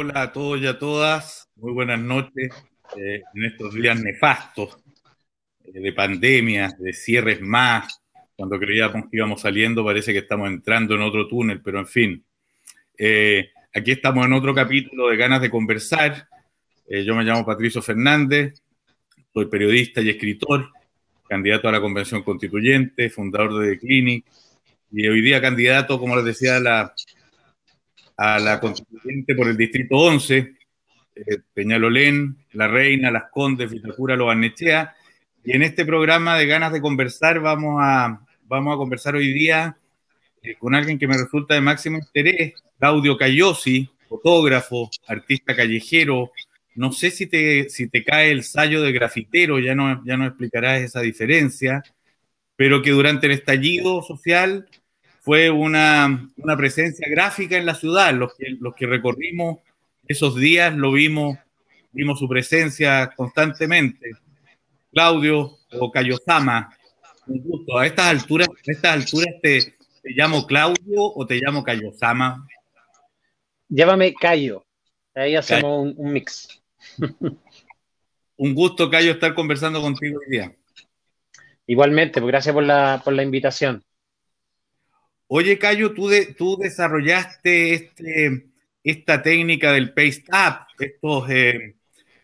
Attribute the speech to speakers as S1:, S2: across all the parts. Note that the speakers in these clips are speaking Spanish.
S1: Hola a todos y a todas, muy buenas noches eh, en estos días nefastos eh, de pandemia, de cierres más. Cuando creíamos que íbamos saliendo, parece que estamos entrando en otro túnel, pero en fin. Eh, aquí estamos en otro capítulo de Ganas de Conversar. yo me llamo Patricio Fernández, soy periodista y escritor, candidato a la Convención Constituyente, fundador de The Clinic, y hoy día candidato, como les decía, a la a la constituyente por el distrito 11, eh, Peñalolén, La Reina, Las Condes, Vitacura, Lobarnechea. Y en este programa de ganas de conversar vamos a, vamos a conversar hoy día eh, con alguien que me resulta de máximo interés, Claudio Cayosi, fotógrafo, artista callejero. No sé si te, si te cae el sallo de grafitero, ya no, ya no explicarás esa diferencia, pero que durante el estallido social fue una, presencia gráfica en la ciudad. Los que, los que recorrimos esos días lo vimos, vimos su presencia constantemente. Claudio o Cayosama, un gusto. A estas alturas, a estas alturas te, llamo Claudio o te llamo Cayosama.
S2: Llámame Cayo. Ahí hacemos un, mix.
S1: un gusto, Cayo, estar conversando contigo hoy día.
S2: Igualmente, pues gracias por la, por la invitación.
S1: Oye, Cayo, tú, desarrollaste este, esta técnica del paste up, estos, eh,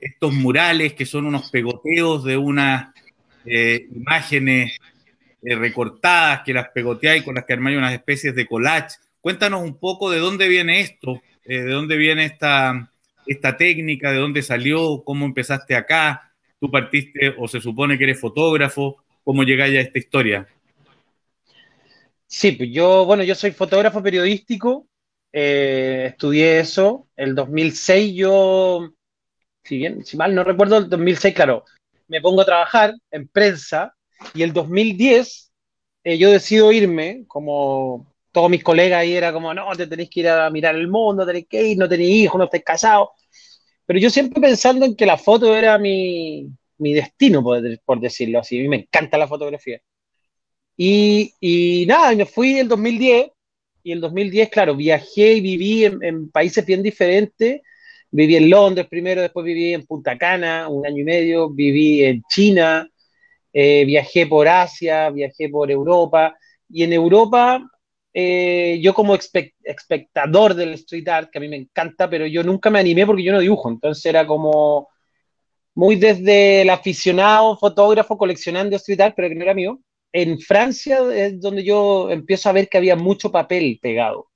S1: estos murales que son unos pegoteos de unas eh, imágenes eh, recortadas que las pegoteáis con las que armáis unas especies de collage. Cuéntanos un poco de dónde viene esto, de dónde viene esta, esta técnica, de dónde salió, cómo empezaste acá, tú partiste o se supone que eres fotógrafo, cómo llegáis a esta historia.
S2: Sí, pues yo, bueno, yo soy fotógrafo periodístico, eh, estudié eso. El 2006 yo, si bien, si mal no recuerdo, el 2006, claro, me pongo a trabajar en prensa y el 2010 eh, yo decido irme, como todos mis colegas ahí era como, no, te tenéis que ir a mirar el mundo, tenéis que ir, no tenéis hijos, no estáis casados. Pero yo siempre pensando en que la foto era mi, mi destino, por, por decirlo así. A mí me encanta la fotografía. Y, y nada, me fui el 2010 y el 2010, claro, viajé y viví en, países bien diferentes. Viví en Londres primero, después viví en Punta Cana un año y medio, viví en China, eh, viajé por Asia, viajé por Europa. Y en Europa, eh, yo como espectador del street art, que a mí me encanta, pero yo nunca me animé porque yo no dibujo. Entonces era como muy desde el aficionado, fotógrafo, coleccionando street art, pero que no era mío en Francia es donde yo empiezo a ver que había mucho papel pegado.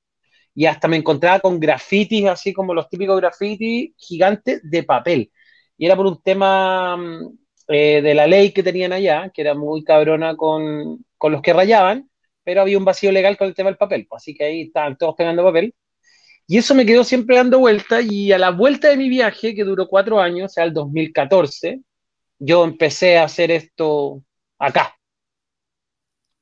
S2: Y hasta me encontraba con grafitis, así como los típicos grafitis gigantes de papel. Y era por un tema mm, eh, de la ley que tenían allá, que era muy cabrona con, con, los que rayaban, pero había un vacío legal con el tema del papel. Así que ahí estaban todos pegando papel. Y eso me quedó siempre dando vuelta. Y a la vuelta de mi viaje, que duró cuatro años, o sea, el 2014, yo empecé a hacer esto acá,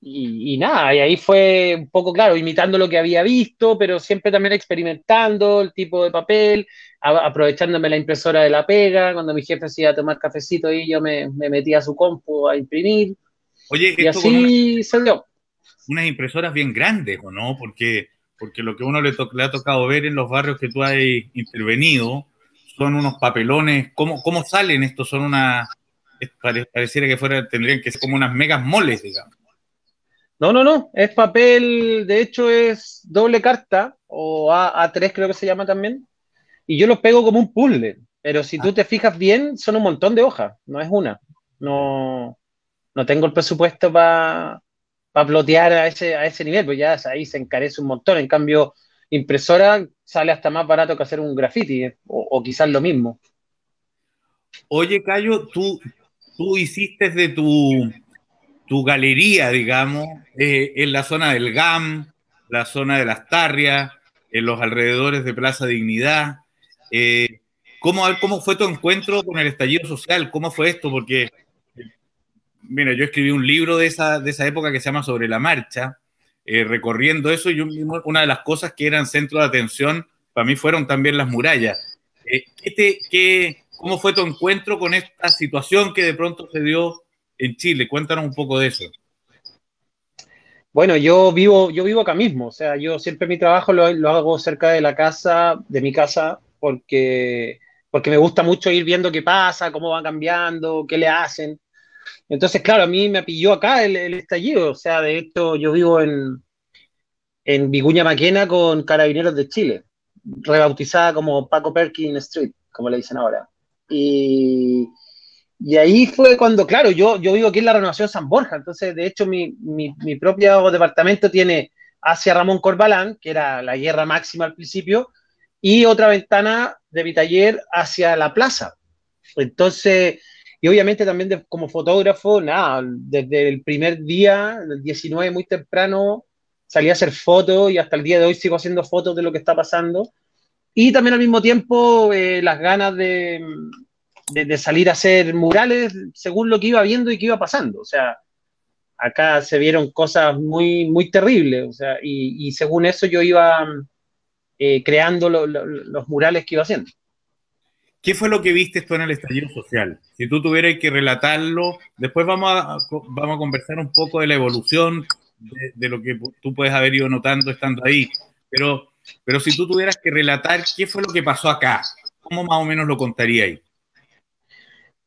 S2: y, nada, y ahí fue un poco, claro, imitando lo que había visto, pero siempre también experimentando el tipo de papel, aprovechándome la impresora de la pega, cuando mi jefe se iba a tomar cafecito y yo me, me metía a su compu a imprimir.
S1: Oye, y así salió. Unas impresoras bien grandes, ¿o no? Porque, porque lo que uno le, le, ha tocado ver en los barrios que tú has intervenido son unos papelones. ¿Cómo, cómo salen estos? Son una. Pareciera que fuera, tendrían que ser como unas megas moles, digamos.
S2: No, no, no, es papel, de hecho es doble carta, o A, 3 creo que se llama también, y yo los pego como un puzzle, pero si tú ah. te fijas bien, son un montón de hojas, no es una. No, no tengo el presupuesto para plotear a ese, a ese nivel, pues ya ahí se encarece un montón. En cambio, impresora sale hasta más barato que hacer un graffiti, eh, o, o quizás lo mismo.
S1: Oye, Cayo, tú, tú hiciste de tu tu galería, digamos, eh, en la zona del GAM, la zona de las Tarrias, en los alrededores de Plaza Dignidad. Eh, ¿cómo, ¿Cómo fue tu encuentro con el estallido social? ¿Cómo fue esto? Porque, mira, yo escribí un libro de esa, de esa época que se llama Sobre la Marcha, eh, recorriendo eso, y una de las cosas que eran centro de atención para mí fueron también las murallas. ¿qué te, qué, ¿Cómo fue tu encuentro con esta situación que de pronto se dio en Chile. Cuéntanos un poco de eso.
S2: Bueno, yo vivo, yo vivo acá mismo, o sea, yo siempre mi trabajo lo, hago cerca de la casa, de mi casa, porque, porque me gusta mucho ir viendo qué pasa, cómo va cambiando, qué le hacen. Entonces, claro, a mí me pilló acá el, estallido, o sea, de hecho yo vivo en, en Vicuña Maquena con Carabineros de Chile, rebautizada como Paco Perkin Street, como le dicen ahora. Y, y ahí fue cuando, claro, yo, yo vivo aquí en la renovación San Borja, entonces de hecho mi, mi, mi propio departamento tiene hacia Ramón Corbalán, que era la guerra máxima al principio, y otra ventana de mi taller hacia la plaza. Entonces, y obviamente también como fotógrafo, nada, desde el primer día, el 19 muy temprano, salí a hacer fotos y hasta el día de hoy sigo haciendo fotos de lo que está pasando. Y también al mismo tiempo eh, las ganas de, de, salir a hacer murales según lo que iba viendo y que iba pasando. O sea, acá se vieron cosas muy, muy terribles. O sea, y, según eso yo iba eh, creando los murales que iba haciendo.
S1: ¿Qué fue lo que viste tú en el estallido social? Si tú tuvieras que relatarlo, después vamos a, vamos a conversar un poco de la evolución de, lo que tú puedes haber ido notando estando ahí. Pero, pero si tú tuvieras que relatar qué fue lo que pasó acá, ¿cómo más o menos lo contarías?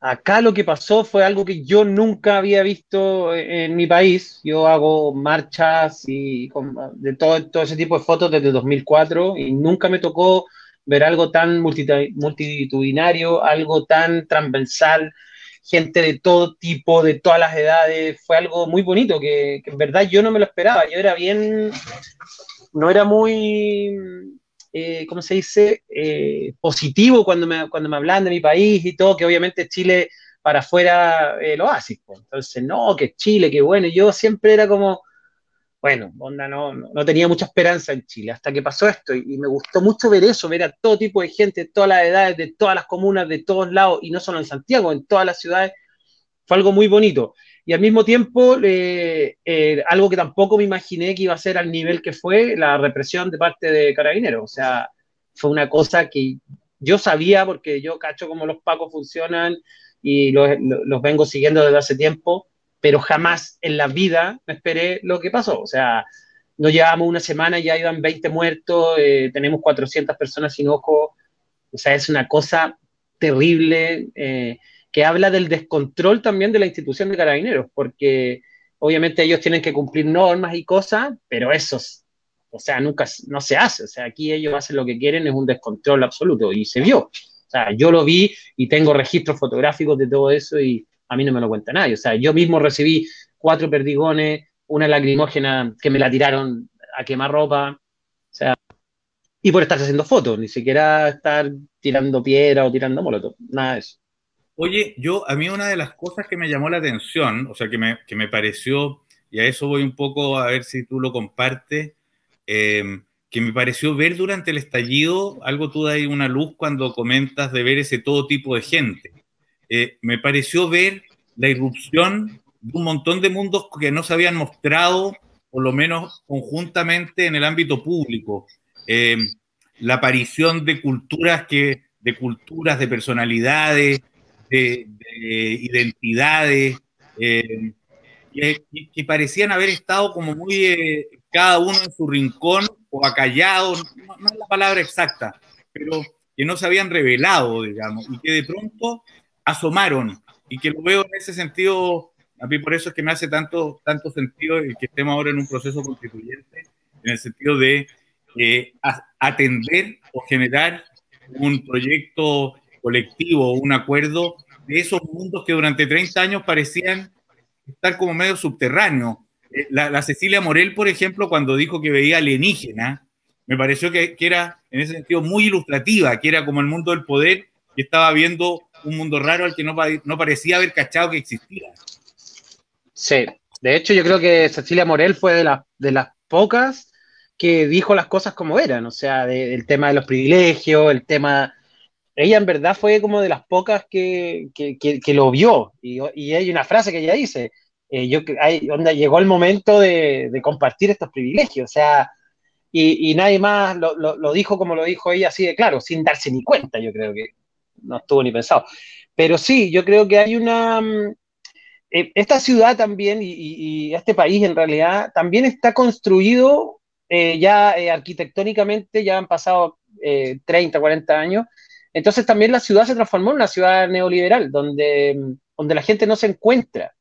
S2: Acá lo que pasó fue algo que yo nunca había visto en mi país. Yo hago marchas y de todo ese tipo de fotos desde 2004 y nunca me tocó ver algo tan multitudinario, algo tan transversal, gente de todo tipo, de todas las edades, fue algo muy bonito que, en verdad yo no me lo esperaba, yo era bien, no era muy, eh, ¿cómo se dice?, eh, positivo cuando me, cuando me hablaban de mi país y todo, que obviamente Chile para afuera el oasis, entonces, no, que Chile, que bueno, yo siempre era como bueno, onda no, no, tenía mucha esperanza en Chile, hasta que pasó esto y, me gustó mucho ver eso, ver a todo tipo de gente, de todas las edades, de todas las comunas, de todos lados, y no solo en Santiago, en todas las ciudades, fue algo muy bonito. Y al mismo tiempo, eh, algo que tampoco me imaginé que iba a ser al nivel que fue la represión de parte de Carabineros, o sea, fue una cosa que yo sabía, porque yo cacho cómo los pacos funcionan y los, los vengo siguiendo desde hace tiempo, pero jamás en la vida me esperé lo que pasó. O sea, no llevamos una semana, ya iban 20 muertos, eh, tenemos 400 personas sin ojo. O sea, es una cosa terrible eh, que habla del descontrol también de la institución de carabineros, porque obviamente ellos tienen que cumplir normas y cosas, pero eso, o sea, nunca, no se hace. O sea, aquí ellos hacen lo que quieren, es un descontrol absoluto y se vio. O sea, yo lo vi y tengo registros fotográficos de todo eso y a mí no me lo cuenta nadie. O sea, yo mismo recibí cuatro perdigones, una lacrimógena que me la tiraron a quemar ropa. O sea, y por estar haciendo fotos, ni siquiera estar tirando piedra o tirando molotov, nada de eso.
S1: Oye, yo, a mí una de las cosas que me llamó la atención, o sea, que me, que me pareció, y a eso voy un poco a ver si tú lo compartes, eh, que me pareció ver durante el estallido, algo tú das una luz cuando comentas de ver ese todo tipo de gente. Eh, me pareció ver la irrupción de un montón de mundos que no se habían mostrado, por lo menos conjuntamente en el ámbito público. Eh, la aparición de culturas que, de culturas, de personalidades, de, identidades, eh, que, parecían haber estado como muy cada uno en su rincón o acallados, no, no, es la palabra exacta, pero que no se habían revelado, digamos, y que de pronto asomaron y que lo veo en ese sentido, a mí por eso es que me hace tanto, tanto sentido el que estemos ahora en un proceso constituyente, en el sentido de eh, atender o generar un proyecto colectivo, un acuerdo de esos mundos que durante 30 años parecían estar como medio subterráneos. Eh, la, Cecilia Morel, por ejemplo, cuando dijo que veía alienígena, me pareció que, que, era en ese sentido muy ilustrativa, que era como el mundo del poder y estaba viendo un mundo raro al que no, parecía haber cachado que existía.
S2: Sí, de hecho yo creo que Cecilia Morel fue de, de las pocas que dijo las cosas como eran, o sea, del tema de los privilegios, el tema... Ella en verdad fue como de las pocas que, que, que, lo vio, y, y, hay una frase que ella dice, eh, yo, hay, donde llegó el momento de, de, compartir estos privilegios, o sea, y, y nadie más lo, lo, lo, dijo como lo dijo ella, así de claro, sin darse ni cuenta, yo creo que no estuvo ni pensado. Pero sí, yo creo que hay una... Mm, eh, esta ciudad también y, este país en realidad también está construido eh, ya eh, arquitectónicamente, ya han pasado 30, 40 años. Entonces también la ciudad se transformó en una ciudad neoliberal, donde, donde la gente no se encuentra.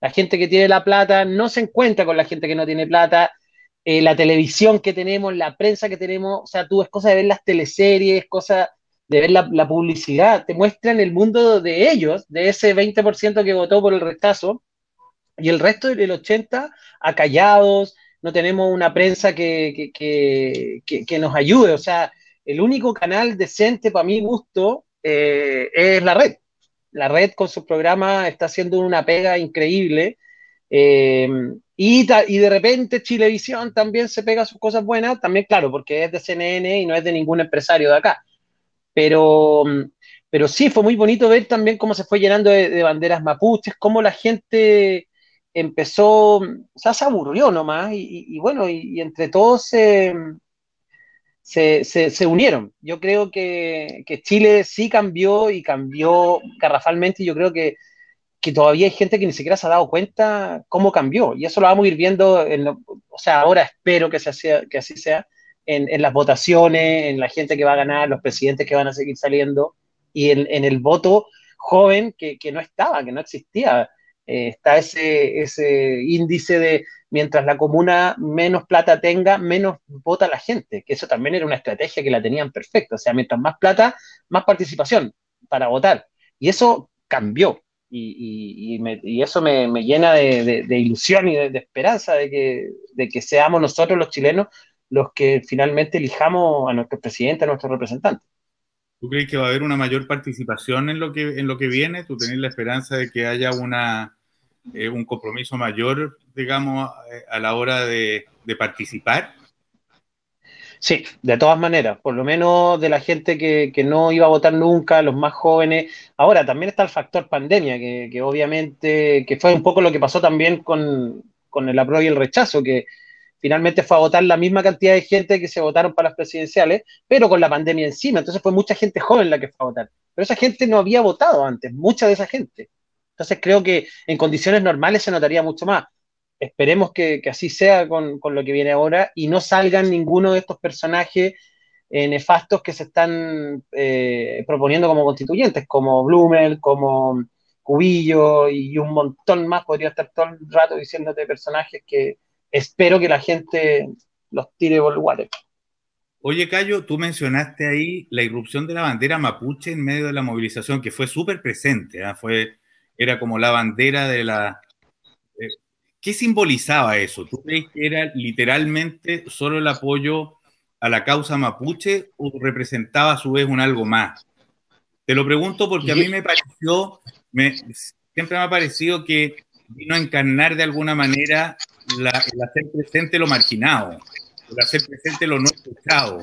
S2: La gente que tiene la plata no se encuentra con la gente que no tiene plata. Eh, la televisión que tenemos, la prensa que tenemos, o sea, tú ves cosas de ver las teleseries, cosas de ver la, la publicidad, te muestran el mundo de ellos, de ese 20% que votó por el rechazo, y el resto del 80% acallados, no tenemos una prensa que, que, que, que, nos ayude, o sea, el único canal decente para mi gusto eh, es la red. La red con su programa está haciendo una pega increíble. Eh, y, de repente Chilevisión también se pega sus cosas buenas, también claro, porque es de CNN y no es de ningún empresario de acá. Pero, pero sí, fue muy bonito ver también cómo se fue llenando de, de banderas mapuches, cómo la gente empezó, o sea, se aburrió nomás y, y bueno, y, entre todos se, se, unieron. Yo creo que, que, Chile sí cambió y cambió garrafalmente y yo creo que, que, todavía hay gente que ni siquiera se ha dado cuenta cómo cambió y eso lo vamos a ir viendo, en lo, o sea, ahora espero que, se que así sea, en, en, las votaciones, en la gente que va a ganar, los presidentes que van a seguir saliendo y en, en el voto joven que, que, no estaba, que no existía. Eh, está ese, ese índice de mientras la comuna menos plata tenga, menos vota la gente, que eso también era una estrategia que la tenían perfecta, o sea, mientras más plata, más participación para votar. Y eso cambió. Y, eso me, llena de, ilusión y de, de esperanza de que, de que seamos nosotros los chilenos los que finalmente elijamos a nuestro presidente, a nuestro representante.
S1: ¿Tú crees que va a haber una mayor participación en lo que, en lo que viene? ¿Tú tenés la esperanza de que haya una, eh, un compromiso mayor, digamos, eh, a la hora de, participar?
S2: Sí, de todas maneras, por lo menos de la gente que, que, no iba a votar nunca, los más jóvenes. Ahora, también está el factor pandemia, que, que obviamente, que fue un poco lo que pasó también con, con el apruebo y el rechazo, que finalmente fue a votar la misma cantidad de gente que se votaron para las presidenciales, pero con la pandemia encima. Entonces fue mucha gente joven la que fue a votar. Pero esa gente no había votado antes, mucha de esa gente. Entonces creo que en condiciones normales se notaría mucho más. Esperemos que, que así sea con, con, lo que viene ahora y no salgan ninguno de estos personajes eh, nefastos que se están eh, proponiendo como constituyentes, como Blumel, como Cubillo y un montón más. Podría estar todo el rato diciéndote personajes que espero que la gente los tire por el water.
S1: Oye, Cayo, tú mencionaste ahí la irrupción de la bandera mapuche en medio de la movilización, que fue súper presente, ¿eh? fue era como la bandera de la... Eh, ¿Qué simbolizaba eso? ¿Tú crees que era literalmente solo el apoyo a la causa mapuche o representaba a su vez un algo más? Te lo pregunto porque a mí me pareció, me, siempre me ha parecido que vino a encarnar de alguna manera la, el hacer presente lo marginado, el hacer presente lo no escuchado.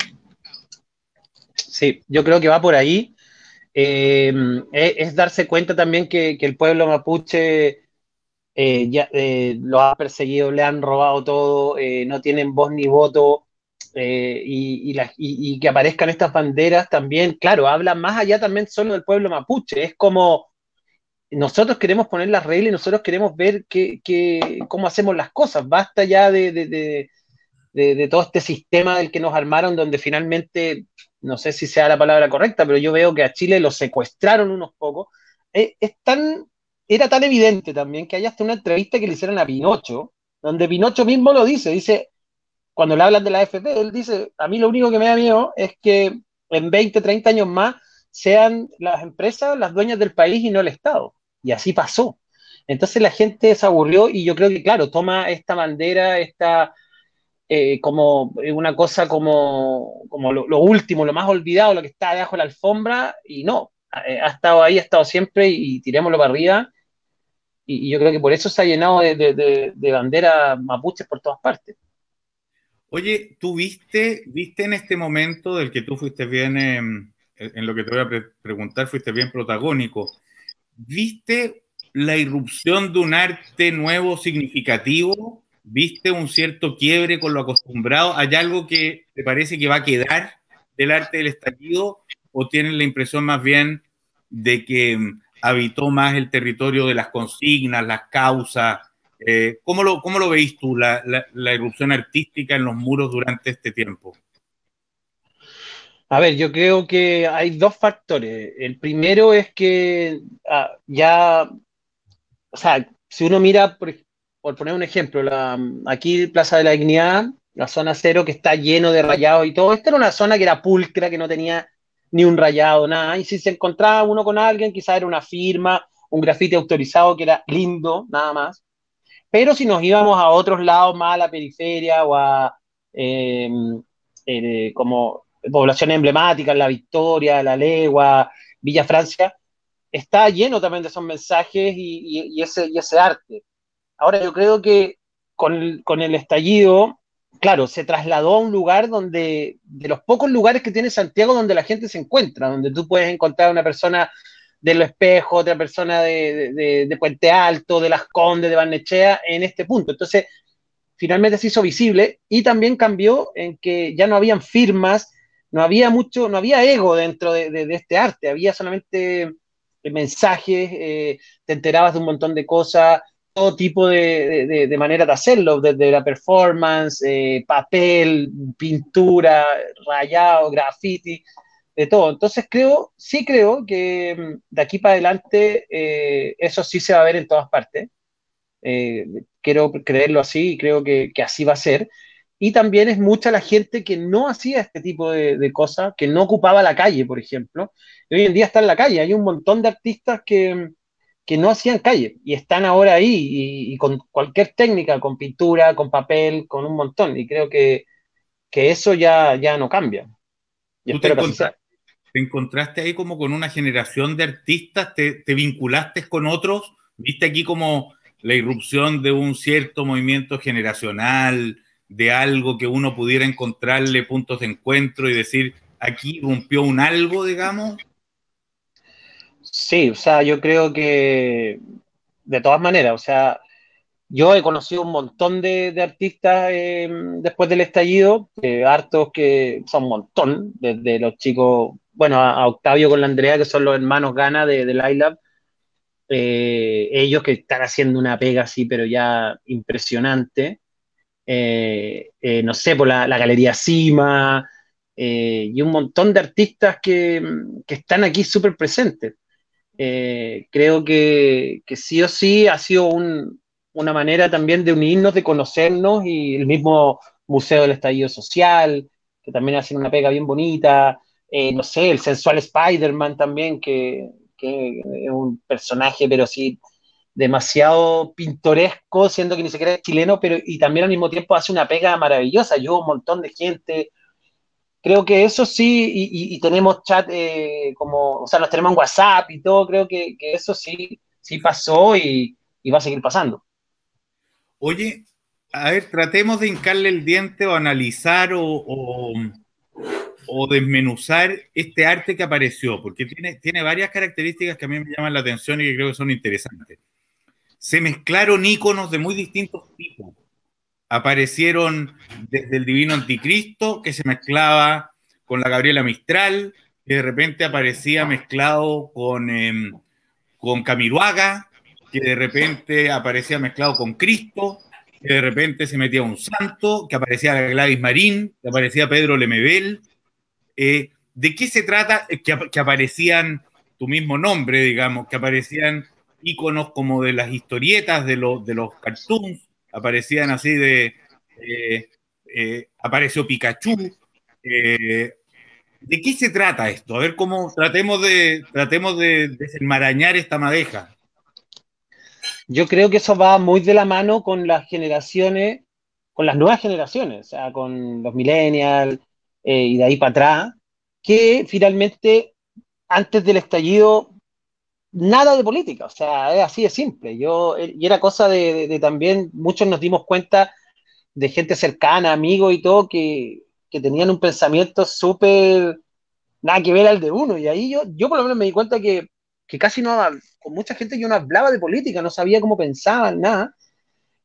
S2: Sí, yo creo que va por ahí eh, es, darse cuenta también que, que el pueblo mapuche eh, ya, eh, lo ha perseguido, le han robado todo, eh, no tienen voz ni voto, y, y, que aparezcan estas banderas también, claro, habla más allá también solo del pueblo mapuche, es como nosotros queremos poner las reglas y nosotros queremos ver que, que, cómo hacemos las cosas, basta ya de, de, de, de todo este sistema del que nos armaron, donde finalmente no sé si sea la palabra correcta, pero yo veo que a Chile lo secuestraron unos pocos. Es, es tan, era tan evidente también que hay hasta una entrevista que le hicieron a Pinocho, donde Pinocho mismo lo dice, dice, cuando le hablan de la AFP, él dice, a mí lo único que me da miedo es que en 20, 30 años más sean las empresas las dueñas del país y no el Estado. Y así pasó. Entonces la gente se aburrió y yo creo que, claro, toma esta bandera, esta, eh, como una cosa como, como lo, lo, último, lo más olvidado, lo que está debajo de la alfombra, y no, eh, ha estado ahí, ha estado siempre y, tirémoslo para arriba. Y, y, yo creo que por eso se ha llenado de, de, de, de banderas mapuches por todas partes.
S1: Oye, ¿tú viste, viste en este momento del que tú fuiste bien, eh, en lo que te voy a pre preguntar, fuiste bien protagónico, ¿viste la irrupción de un arte nuevo significativo ¿Viste un cierto quiebre con lo acostumbrado? ¿Hay algo que te parece que va a quedar del arte del estallido o tienes la impresión más bien de que mm, habitó más el territorio de las consignas, las causas? Eh, ¿cómo, lo, ¿Cómo lo veis tú, la, la, irrupción artística en los muros durante este tiempo?
S2: A ver, yo creo que hay dos factores. El primero es que ah, ya, o sea, si uno mira, por, poner un ejemplo, aquí Plaza de la Dignidad, la zona cero que está lleno de rayados y todo, esta era una zona que era pulcra, que no tenía ni un rayado, nada. Y si se encontraba uno con alguien, quizás era una firma, un grafite autorizado que era lindo, nada más. Pero si nos íbamos a otros lados, más a la periferia o a eh, eh, como poblaciones emblemáticas, La Victoria, La Legua, Villa Francia, está lleno también de esos mensajes y, ese, y ese arte. Ahora yo creo que con, el estallido claro, se trasladó a un lugar donde, de los pocos lugares que tiene Santiago donde la gente se encuentra, donde tú puedes encontrar una persona de Lo Espejo, otra persona de, Puente Alto, de Las Condes, de Barnechea, en este punto. Entonces, finalmente se hizo visible y también cambió en que ya no habían firmas, no había mucho, no había ego dentro de, este arte, había solamente mensajes, eh, te enterabas de un montón de cosas, todo tipo de, de, manera de hacerlo, desde la performance, eh, papel, pintura, rayado, graffiti, de todo. Entonces creo, sí creo que mm, de aquí para adelante eh, eso sí se va a ver en todas partes. Eh, quiero creerlo así y creo que, que, así va a ser. Y también es mucha la gente que no hacía este tipo de, de, cosas, que no ocupaba la calle, por ejemplo. Hoy en día está en la calle. Hay un montón de artistas que, que no hacían calle y están ahora ahí y, con cualquier técnica, con pintura, con papel, con un montón. Y creo que, que eso ya, ya no cambia.
S1: Y te, te, encontraste ahí como con una generación de artistas? Te, ¿Te, vinculaste con otros? ¿Viste aquí como la irrupción de un cierto movimiento generacional, de algo que uno pudiera encontrarle puntos de encuentro y decir, aquí rompió un algo, digamos?
S2: Sí, o sea, yo creo que de todas maneras, o sea, yo he conocido un montón de, artistas eh, después del estallido, hartos que son un montón, desde los chicos, bueno, a, Octavio con la Andrea, que son los hermanos Gana de, iLab, eh, ellos que están haciendo una pega así, pero ya impresionante. Eh, no sé, por la, Galería Cima, y un montón de artistas que, que están aquí súper presentes. Eh, creo que, sí o sí ha sido una manera también de unirnos, de conocernos y el mismo Museo del Estallido Social, que también hace una pega bien bonita, eh, no sé, el sensual Spider-Man también, que, es un personaje, pero sí demasiado pintoresco, siendo que ni siquiera es chileno, pero y también al mismo tiempo hace una pega maravillosa, ayuda un montón de gente, creo que eso sí, y, tenemos chat eh, como, o sea, nos tenemos en WhatsApp y todo, creo que, eso sí, sí pasó y, va a seguir pasando.
S1: Oye, a ver, tratemos de hincarle el diente o analizar o, desmenuzar este arte que apareció, porque tiene, tiene varias características que a mí me llaman la atención y que creo que son interesantes. Se mezclaron íconos de muy distintos tipos aparecieron desde el Divino Anticristo, que se mezclaba con la Gabriela Mistral, que de repente aparecía mezclado con, eh, con Camiruaga, que de repente aparecía mezclado con Cristo, que de repente se metía un santo, que aparecía Gladys Marín, que aparecía Pedro Lemebel. Eh, ¿De qué se trata? Que, que, aparecían tu mismo nombre, digamos, que aparecían íconos como de las historietas, de, los de los cartoons, aparecían así de, eh, eh, apareció Pikachu. Eh, ¿De qué se trata esto? A ver cómo tratemos de, tratemos de desenmarañar esta madeja.
S2: Yo creo que eso va muy de la mano con las generaciones, con las nuevas generaciones, o sea, con los millennials y de ahí para atrás, que finalmente antes del estallido nada de política, o sea, es así de simple. Yo, eh, y era cosa de, también, muchos nos dimos cuenta de gente cercana, amigos y todo, que, tenían un pensamiento súper, nada que ver al de uno. Y ahí yo, yo por lo menos me di cuenta que, casi no, con mucha gente yo no hablaba de política, no sabía cómo pensaban, nada.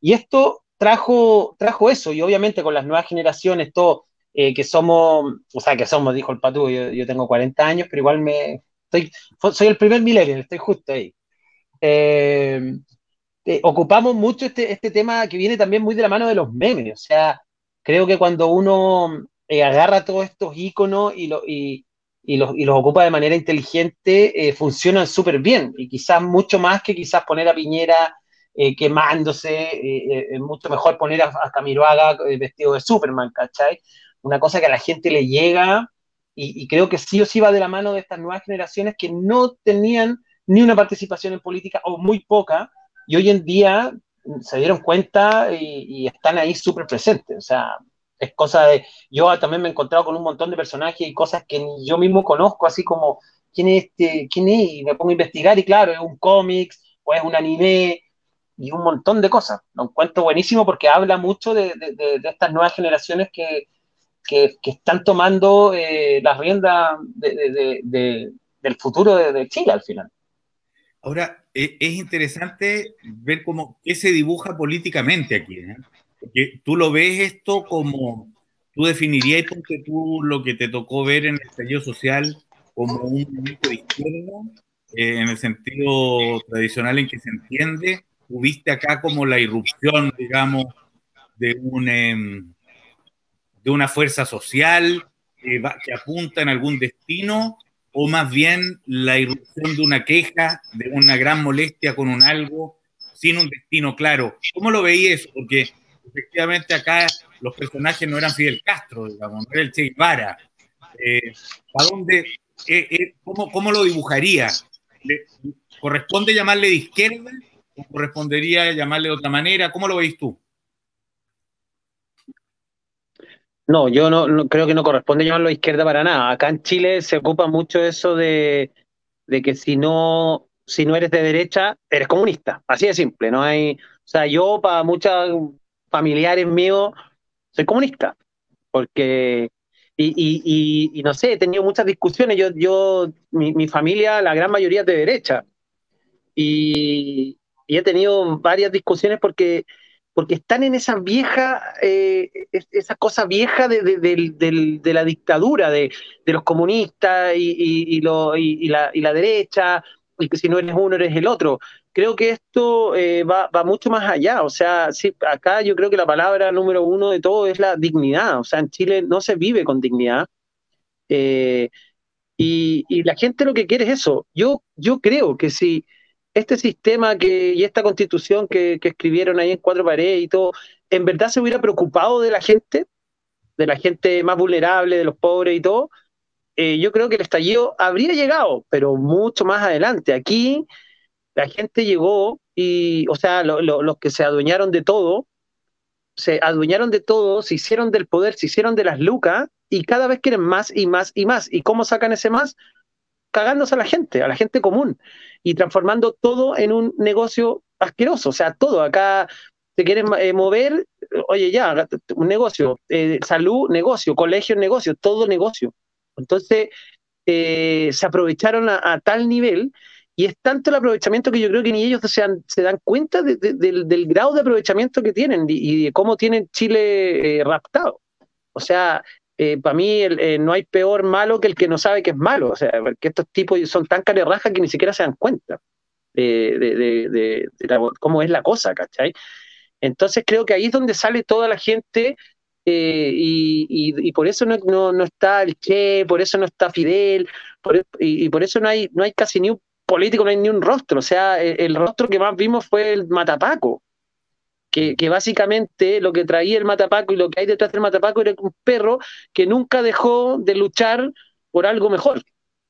S2: Y esto trajo, trajo eso, y obviamente con las nuevas generaciones, todo, eh, que somos, o sea, que somos, dijo el Patú, yo, yo tengo 40 años, pero igual me, soy el primer millennial, estoy justo ahí. Eh, eh, ocupamos mucho este, este tema que viene también muy de la mano de los memes. O sea, creo que cuando uno eh, agarra todos estos iconos y, lo, y, los, y los ocupa de manera inteligente, funcionan súper bien. Y quizás mucho más que quizás poner a Piñera quemándose, es mucho mejor poner a, a Camiroaga vestido de Superman, ¿cachai? Una cosa que a la gente le llega y, creo que sí o sí va de la mano de estas nuevas generaciones que no tenían ni una participación en política o muy poca, y hoy en día se dieron cuenta y, están ahí súper presentes. O sea, es cosa de, yo también me he encontrado con un montón de personajes y cosas que yo mismo conozco, así como, ¿quién es este? ¿Quién es? Y me pongo a investigar y claro, es un cómics o es un anime y un montón de cosas. Lo encuentro buenísimo porque habla mucho de, de estas nuevas generaciones que, que, que están tomando eh, las riendas del futuro de, Chile al final.
S1: Ahora, e, es interesante ver cómo qué se dibuja políticamente aquí. ¿eh? Porque tú lo ves esto como, tú definirías porque tú lo que te tocó ver en el estallido social como un movimiento de izquierda, eh, en el sentido tradicional en que se entiende, tuviste acá como la irrupción, digamos, de un, eh, de una fuerza social que, apunta en algún destino, o más bien la irrupción de una queja, de una gran molestia con un algo, sin un destino claro. ¿Cómo lo veías? Porque efectivamente acá los personajes no eran Fidel Castro, digamos, no era el Che Guevara. Eh, ¿A dónde, eh, eh, cómo, cómo, lo dibujaría? ¿Le, ¿Corresponde llamarle de izquierda o correspondería llamarle de otra manera? ¿Cómo lo veis tú?
S2: No, yo no, no, creo que no corresponde llamarlo izquierda para nada. Acá en Chile se ocupa mucho eso de, de que si no, si no eres de derecha, eres comunista. Así de simple. No hay, o sea, yo para muchas familiares míos, soy comunista, porque, y, y, y, no sé, he tenido muchas discusiones, yo, yo mi, mi familia, la gran mayoría es de derecha, y, y, he tenido varias discusiones porque, porque están en esa vieja, eh, esa cosa vieja de, la dictadura, de, los comunistas y, la, derecha, y que si no eres uno, eres el otro creo que esto eh, va, mucho más allá. O sea, acá yo creo que la palabra número uno de todo es la dignidad. O sea, en Chile no se vive con dignidad. Eh, y, la gente lo que quiere es eso. Yo, yo creo que si este sistema que, y esta constitución que, que escribieron ahí en cuatro paredes y todo, en verdad se hubiera preocupado de la gente, de la gente más vulnerable, de los pobres y todo, eh, yo creo que el estallido habría llegado, pero mucho más adelante. Aquí la gente llegó y, o sea, lo, lo, los que se adueñaron de todo, se adueñaron de todo, se hicieron del poder, se hicieron de las lucas y cada vez quieren más y más y más. ¿Y cómo sacan ese más? Cagándose a la gente, a la gente común y transformando todo en un negocio asqueroso. O sea, todo. Acá se quieren eh, mover, oye, ya, un negocio, eh, salud, negocio, colegio, negocio, todo negocio. Entonces, eh, se aprovecharon a, tal nivel y es tanto el aprovechamiento que yo creo que ni ellos se dan, se dan cuenta de, de, del, grado de aprovechamiento que tienen y, de cómo tienen Chile raptado. O sea, eh, para mí el, eh, no hay peor malo que el que no sabe que es malo. O sea, porque estos tipos son tan carerrajas que ni siquiera se dan cuenta de, cómo es la cosa, ¿cachai? Entonces creo que ahí es donde sale toda la gente eh, y, por eso no, está el Che, por eso no está Fidel, por, y, y, por eso no hay, no hay casi ni un político no hay ni un rostro, o sea, el, el rostro que más vimos fue el Matapaco, que, básicamente lo que traía el Matapaco y lo que hay detrás del Matapaco era un perro que nunca dejó de luchar por algo mejor,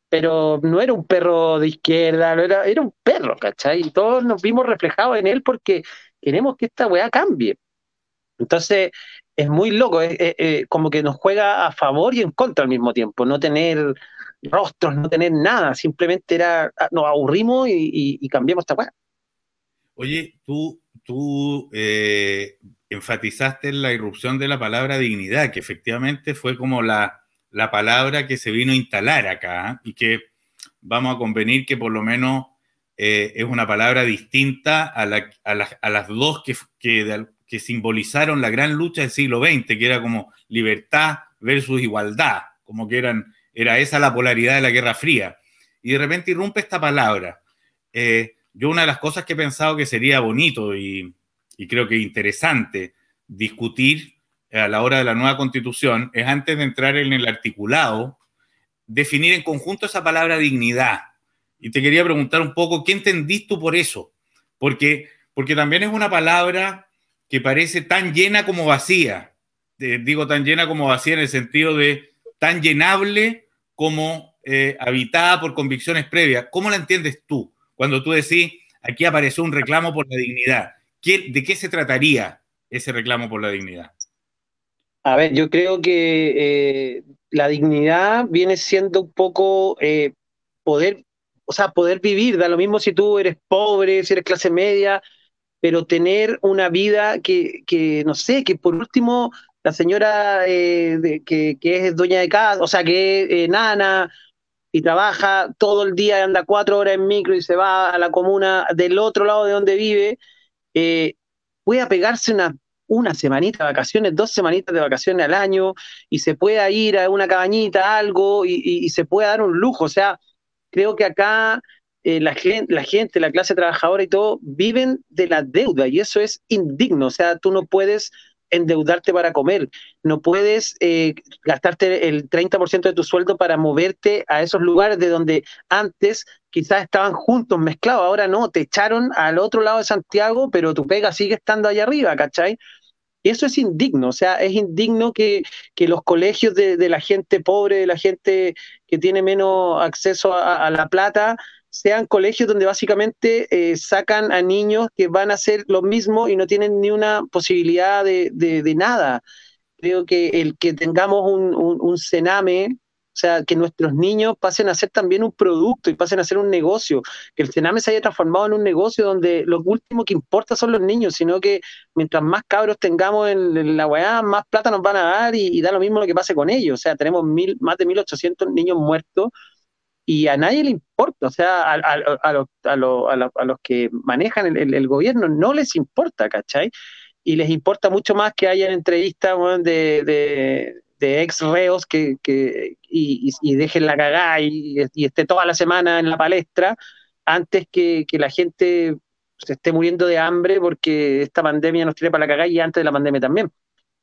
S2: pero no era un perro de izquierda, no era, era un perro, ¿cachai? Y todos nos vimos reflejados en él porque queremos que esta weá cambie. Entonces, es muy loco, como que nos juega a favor y en contra al mismo tiempo, no tener rostros, no tener nada, simplemente era, ah, nos aburrimos y, y, y cambiamos esta weá.
S1: Oye, tú, tú eh, enfatizaste en la irrupción de la palabra dignidad, que efectivamente fue como la, la palabra que se vino a instalar acá ¿eh? y que vamos a convenir que por lo menos eh, es una palabra distinta a, a, a las dos que, que, que, simbolizaron la gran lucha del siglo XX, que era como libertad versus igualdad, como que eran era esa la polaridad de la Guerra Fría. Y de repente irrumpe esta palabra. Yo una de las cosas que he pensado que sería bonito y, creo que interesante discutir a la hora de la nueva constitución es antes de entrar en el articulado, definir en conjunto esa palabra dignidad. Y te quería preguntar un poco, ¿qué entendiste tú por eso? Porque, porque también es una palabra que parece tan llena como vacía. digo tan llena como vacía en el sentido de tan llenable como eh, habitada por convicciones previas. ¿Cómo la entiendes tú cuando tú decís, aquí apareció un reclamo por la dignidad? ¿De qué se trataría ese reclamo por la dignidad?
S2: A ver, yo creo que eh, la dignidad viene siendo un poco eh, poder, o sea, poder vivir, da lo mismo si tú eres pobre, si eres clase media, pero tener una vida que, que no sé, que por último la señora eh, que, que, es dueña de casa, o sea, que es nana y trabaja todo el día, anda cuatro horas en micro y se va a la comuna del otro lado de donde vive, pueda pegarse una una semanita de vacaciones, dos semanitas de vacaciones al año, y se pueda ir a una cabañita, algo, y, se pueda dar un lujo. O sea, creo que acá eh, la, gente, la gente, la clase trabajadora y todo, viven de la deuda, y eso es indigno. O sea, tú no puedes endeudarte para comer, no puedes eh, gastarte el 30% de tu sueldo para moverte a esos lugares de donde antes quizás estaban juntos, mezclados, ahora no, te echaron al otro lado de Santiago, pero tu pega sigue estando allá arriba, ¿cachai? Y eso es indigno, o sea, es indigno que, los colegios de, la gente pobre, de la gente que tiene menos acceso a la plata, sean colegios donde básicamente eh, sacan a niños que van a hacer lo mismo y no tienen ni una posibilidad de, de, nada. Creo que el que tengamos un, un, cename, o sea, que nuestros niños pasen a ser también un producto y pasen a ser un negocio, que el cename se haya transformado en un negocio donde lo último que importa son los niños, sino que mientras más cabros tengamos en, la weá, más plata nos van a dar y, y, da lo mismo lo que pase con ellos. O sea, tenemos mil, más de 1.800 niños muertos y a nadie le importa, o sea, a, a, a, los que manejan el, gobierno no les importa, ¿cachai? Y les importa mucho más que hayan entrevistas de, de, ex reos que, y, dejen la cagada y, esté toda la semana en la palestra antes que, que la gente se esté muriendo de hambre porque esta pandemia nos tiene para la cagada y antes de la pandemia también.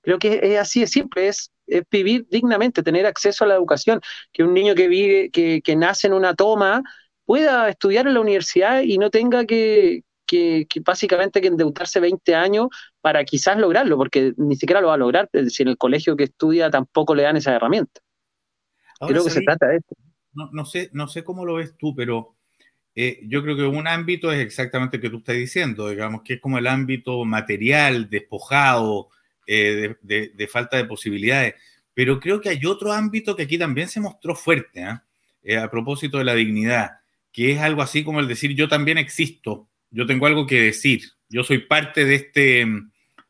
S2: Creo que es así de simple, es, vivir dignamente, tener acceso a la educación, que un niño que vive, que, nace en una toma, pueda estudiar en la universidad y no tenga que, que, básicamente que endeudarse 20 años para quizás lograrlo, porque ni siquiera lo va a lograr si en el colegio que estudia tampoco le dan esa herramienta. creo que se trata de esto.
S1: No, sé, no sé cómo lo ves tú, pero eh, yo creo que un ámbito es exactamente el que tú estás diciendo, digamos, que es como el ámbito material, despojado, eh, de, falta de posibilidades. Pero creo que hay otro ámbito que aquí también se mostró fuerte, ¿ah? eh, a propósito de la dignidad, que es algo así como el decir yo también existo, yo tengo algo que decir, yo soy parte de este,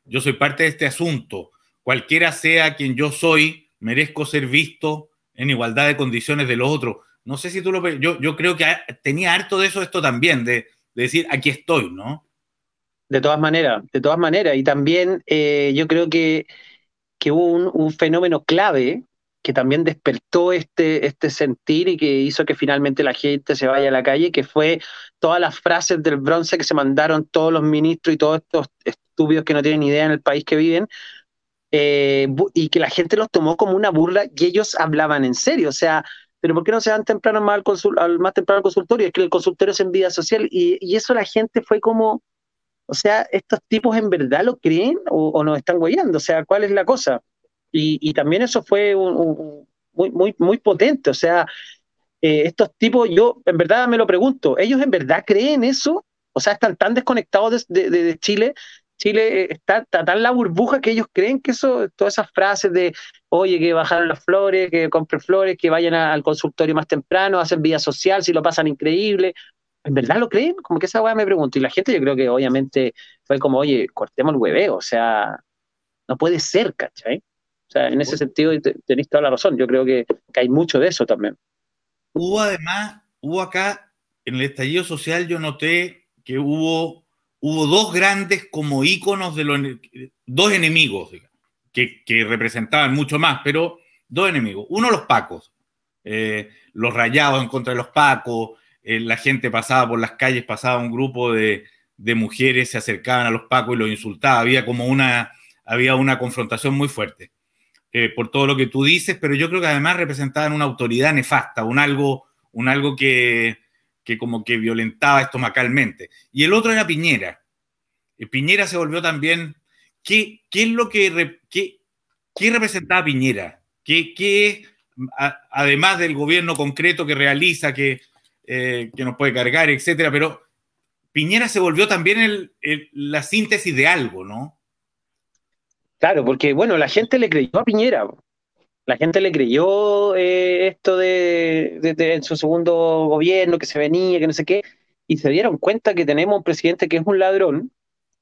S1: yo soy parte de este asunto, cualquiera sea quien yo soy, merezco ser visto en igualdad de condiciones de los otros. No sé si tú lo yo, yo creo que tenía harto de eso esto también, de decir aquí estoy, ¿no?
S2: De todas maneras, de todas maneras. Y también eh, yo creo que, que hubo un, fenómeno clave que también despertó este, este sentir y que hizo que finalmente la gente se vaya a la calle, que fue todas las frases del bronce que se mandaron todos los ministros y todos estos estúpidos que no tienen idea en el país que viven, eh, y que la gente los tomó como una burla y ellos hablaban en serio. O sea, pero ¿por qué no se van temprano más, al, más temprano al consultorio? Es que el consultorio es en vida social y, y eso la gente fue como, o sea, ¿estos tipos en verdad lo creen o, nos están guiando? O sea, ¿cuál es la cosa? Y, también eso fue muy, muy, muy potente. O sea, eh, estos tipos, yo en verdad me lo pregunto, ¿ellos en verdad creen eso? O sea, están tan desconectados de, Chile. Chile eh, está, tan la burbuja que ellos creen que eso, todas esas frases de, oye, que bajaron las flores, que compren flores, que vayan al consultorio más temprano, hacen vida social, si lo pasan increíble. ¿En verdad lo creen? Como que esa weá me pregunto. Y la gente yo creo que obviamente fue como, oye, cortemos el hueveo, o sea, no puede ser, ¿cachai? O sea, en ese sentido tenéis toda la razón. Yo creo que, hay mucho de eso también.
S1: Hubo además, hubo acá, en el estallido social yo noté que hubo, hubo dos grandes como íconos de los, dos enemigos, que, que, representaban mucho más, pero dos enemigos. Uno, los pacos, eh, los rayados en contra de los pacos, eh, la gente pasaba por las calles, pasaba un grupo de, mujeres, se acercaban a los pacos y los insultaba. Había como una, había una confrontación muy fuerte. eh, por todo lo que tú dices, pero yo creo que además representaban una autoridad nefasta, un algo, un algo que, que como que violentaba estomacalmente. Y el otro era Piñera. Eh, Piñera se volvió también... ¿Qué, es lo que... Qué representaba Piñera? ¿Qué, qué además del gobierno concreto que realiza, que, eh, que nos puede cargar, etcétera, pero Piñera se volvió también la síntesis de algo, ¿no?
S2: Claro, porque bueno, la gente le creyó a Piñera. La gente le creyó eh, esto de, en su segundo gobierno, que se venía, que no sé qué, y se dieron cuenta que tenemos un presidente que es un ladrón,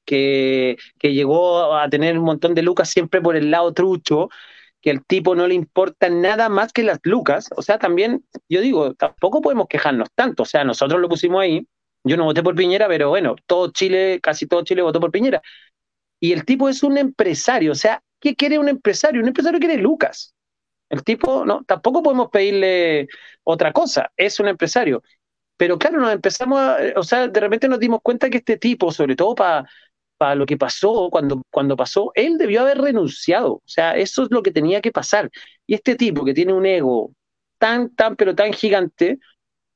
S2: que, que llegó a tener un montón de lucas siempre por el lado trucho, que al tipo no le importa nada más que las lucas. O sea, también, yo digo, tampoco podemos quejarnos tanto. O sea, nosotros lo pusimos ahí, yo no voté por Piñera, pero bueno, todo Chile, casi todo Chile votó por Piñera. Y el tipo es un empresario, o sea, ¿qué quiere un empresario? Un empresario quiere Lucas. El tipo, no, tampoco podemos pedirle otra cosa, es un empresario. Pero claro, nos empezamos a, o sea, de repente nos dimos cuenta que este tipo, sobre todo para para lo que pasó, cuando, cuando pasó, él debió haber renunciado. O sea, eso es lo que tenía que pasar. Y este tipo que tiene un ego tan, tan, pero tan gigante,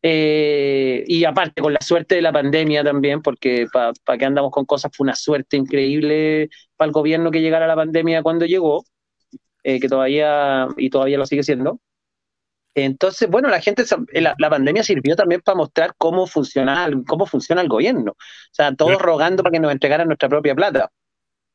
S2: eh, y aparte con la suerte de la pandemia también, porque para que andamos con cosas, fue una suerte increíble para el gobierno que llegara la pandemia cuando llegó, eh, que todavía, y todavía lo sigue siendo. Entonces, bueno, la gente, la, pandemia sirvió también para mostrar cómo funciona, cómo funciona el gobierno. O sea, todos rogando para que nos entregaran nuestra propia plata.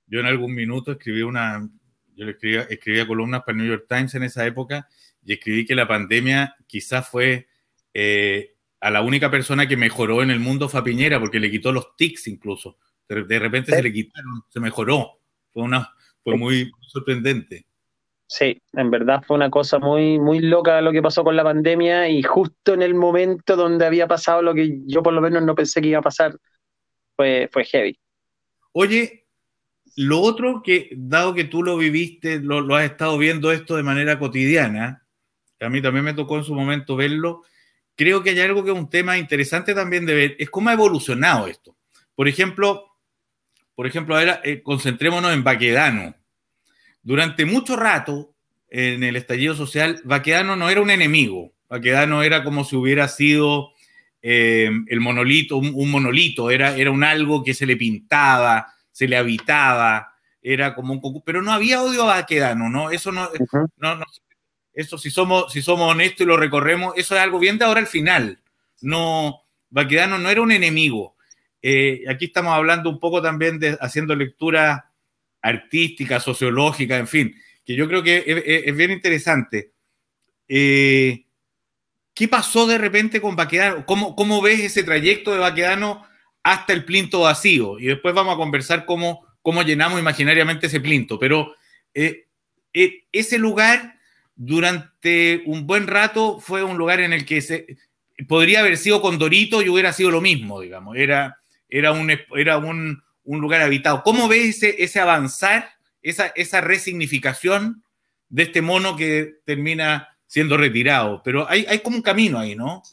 S1: Yo en algún minuto escribí una, yo escribía, escribía columnas para el New York Times en esa época y escribí que la pandemia quizás fue eh, a la única persona que mejoró en el mundo fue a Piñera, porque le quitó los tics incluso. De, repente se le quitaron, se mejoró. Fue, una, fue muy sorprendente.
S2: Sí, en verdad fue una cosa muy, muy loca lo que pasó con la pandemia y justo en el momento donde había pasado lo que yo por lo menos no pensé que iba a pasar, fue, fue heavy.
S1: Oye, lo otro que, dado que tú lo viviste, lo, has estado viendo esto de manera cotidiana, a mí también me tocó en su momento verlo, creo que hay algo que es un tema interesante también de ver, es cómo ha evolucionado esto. Por ejemplo, por ejemplo, ahora eh, concentrémonos en Baquedano durante mucho rato, en el estallido social, Baquedano no era un enemigo. Baquedano era como si hubiera sido eh, el monolito, un, monolito, era, era un algo que se le pintaba, se le habitaba, era como un... Pero no había odio a Baquedano, ¿no? Eso no... eso si somos, si somos honestos y lo recorremos, eso es algo bien de ahora al final. No, Baquedano no era un enemigo. Eh, aquí estamos hablando un poco también de haciendo lectura artística, sociológica, en fin, que yo creo que es, bien interesante. Eh, ¿Qué pasó de repente con Baquedano? ¿Cómo, ¿Cómo, ves ese trayecto de Baquedano hasta el plinto vacío? Y después vamos a conversar cómo, cómo llenamos imaginariamente ese plinto. Pero eh, eh, ese lugar durante un buen rato fue un lugar en el que se, podría haber sido Condorito y hubiera sido lo mismo, digamos. Era, era, un, era un, un lugar habitado. ¿Cómo ves ese, ese avanzar, esa, esa resignificación de este mono que termina siendo retirado? Pero hay, hay como un camino ahí, ¿no?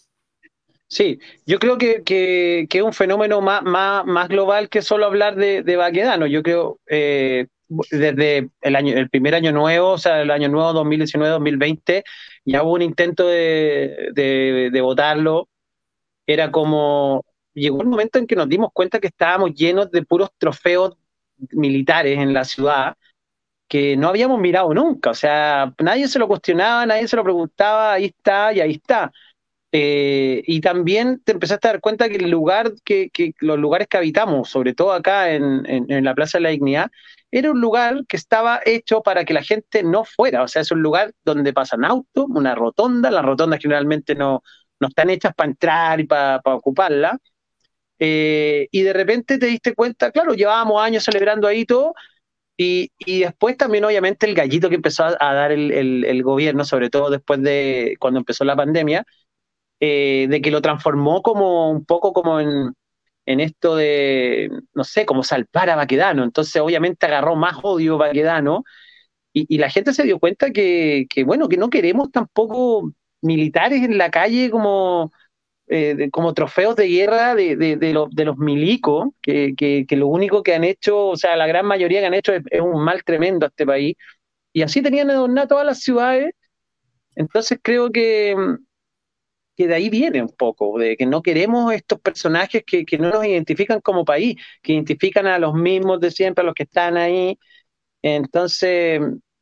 S2: Sí, yo creo que, que, es un fenómeno más, más, más, global que solo hablar de, de Baquedano. Yo creo, eh, desde el, año, el primer año nuevo, o sea, el año nuevo 2019-2020, ya hubo un intento de, de, de votarlo. Era como llegó un momento en que nos dimos cuenta que estábamos llenos de puros trofeos militares en la ciudad que no habíamos mirado nunca. O sea, nadie se lo cuestionaba, nadie se lo preguntaba, ahí está y ahí está. Eh, y también te empezaste a dar cuenta que el lugar que, los lugares que habitamos, sobre todo acá en, la Plaza de la Dignidad, era un lugar que estaba hecho para que la gente no fuera. O sea, es un lugar donde pasan autos, una rotonda. Las rotondas generalmente no, no están hechas para entrar y para ocuparla. Eh, y de repente te diste cuenta, claro, llevábamos años celebrando ahí todo, y, y después también obviamente el gallito que empezó a, dar el, el, gobierno, sobre todo después de cuando empezó la pandemia, eh, de que lo transformó como un poco como en, en esto de, no sé, como salvar a Baquedano. Entonces obviamente agarró más odio Baquedano y, y la gente se dio cuenta que, que, bueno, que no queremos tampoco militares en la calle como eh, como trofeos de guerra de, de, los milicos, que, que, lo único que han hecho, o sea, la gran mayoría que han hecho es, un mal tremendo a este país. Y así tenían adornadas todas las ciudades. Entonces creo que, que de ahí viene un poco, de que no queremos estos personajes que, que no nos identifican como país, que identifican a los mismos de siempre, a los que están ahí. Entonces,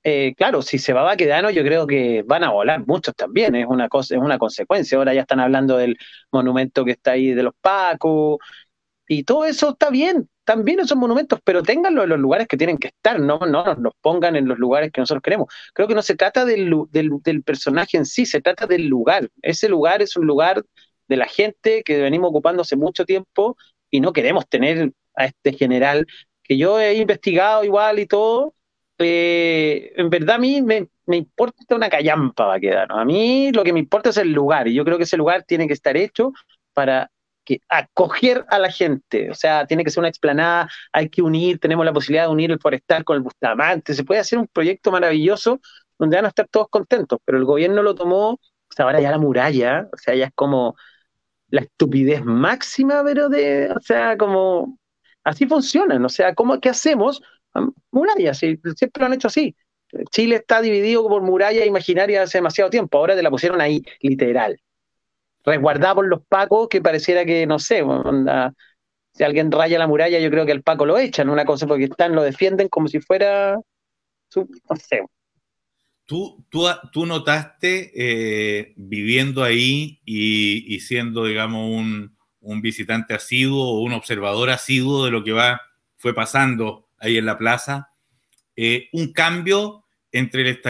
S2: eh, claro, si se va Baquedano, yo creo que van a volar muchos también, es una cosa, es una consecuencia. Ahora ya están hablando del monumento que está ahí de los Pacos, y todo eso está bien, también esos monumentos, pero ténganlo en los lugares que tienen que estar, no, no nos los pongan en los lugares que nosotros queremos. Creo que no se trata del, del, personaje en sí, se trata del lugar. Ese lugar es un lugar de la gente que venimos ocupando hace mucho tiempo y no queremos tener a este general que yo he investigado igual y todo, eh, en verdad a mí me, importa una callampa va a quedar. A mí lo que me importa es el lugar y yo creo que ese lugar tiene que estar hecho para que acoger a la gente. O sea, tiene que ser una explanada, hay que unir, tenemos la posibilidad de unir el forestal con el Bustamante. Se puede hacer un proyecto maravilloso donde van a estar todos contentos, pero el gobierno lo tomó, o sea, ahora ya la muralla, o sea, ya es como la estupidez máxima, pero de, o sea, como así funcionan, o sea, ¿cómo, ¿qué hacemos? Murallas, siempre lo han hecho así. Chile está dividido por murallas imaginarias hace demasiado tiempo, ahora te la pusieron ahí, literal. Resguardada por los pacos, que pareciera que, no sé, si alguien raya la muralla, yo creo que el paco lo echan, una cosa porque están, lo defienden como si fuera, no sé.
S1: ¿Tú, tú, tú notaste eh, viviendo ahí y, siendo, digamos, un, un visitante asiduo o un observador asiduo de lo que va, fue pasando ahí en la plaza, eh, un cambio entre,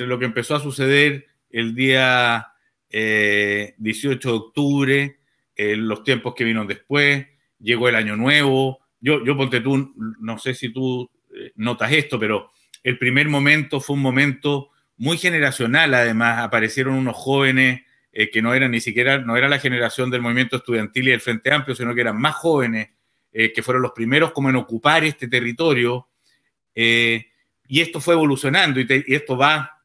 S1: lo que empezó a suceder el día 18 eh, de octubre, los tiempos que vino después, llegó el año nuevo. Yo, yo ponte tú, no sé si tú eh, notas esto, pero el primer momento fue un momento muy generacional, además, aparecieron unos jóvenes que no eran ni siquiera, no era la generación del movimiento estudiantil y del Frente Amplio, sino que eran más jóvenes, eh, que fueron los primeros como en ocupar este territorio, eh, y esto fue evolucionando, y, esto va,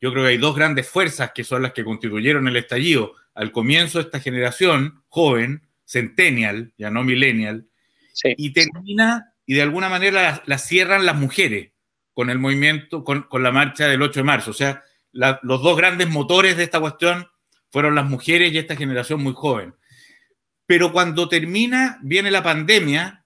S1: yo creo que hay dos grandes fuerzas que son las que constituyeron el estallido. Al comienzo esta generación joven, centennial, ya no millennial, y termina, y de alguna manera la, cierran las mujeres con el movimiento, con, la marcha del 8 de marzo. O sea, los dos grandes motores de esta cuestión fueron las mujeres y esta generación muy joven. Pero cuando termina, viene la pandemia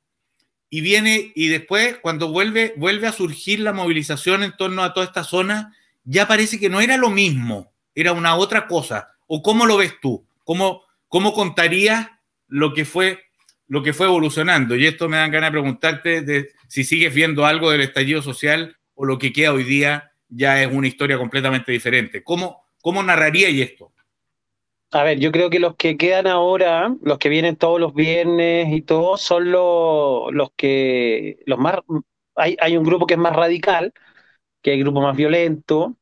S1: y viene, y después, cuando vuelve, vuelve a surgir la movilización en torno a toda esta zona, ya parece que no era lo mismo, era una otra cosa. ¿O cómo lo ves tú? ¿Cómo, cómo contarías lo que fue lo que fue evolucionando? Y esto me dan ganas de preguntarte si sigues viendo algo del estallido social o lo que queda hoy día ya es una historia completamente diferente. ¿Cómo, cómo narrarías esto?
S2: A ver, yo creo que los que quedan ahora, los que vienen todos los viernes y todo, son los, los que, los más, hay, hay un grupo que es más radical, que hay grupo más violento,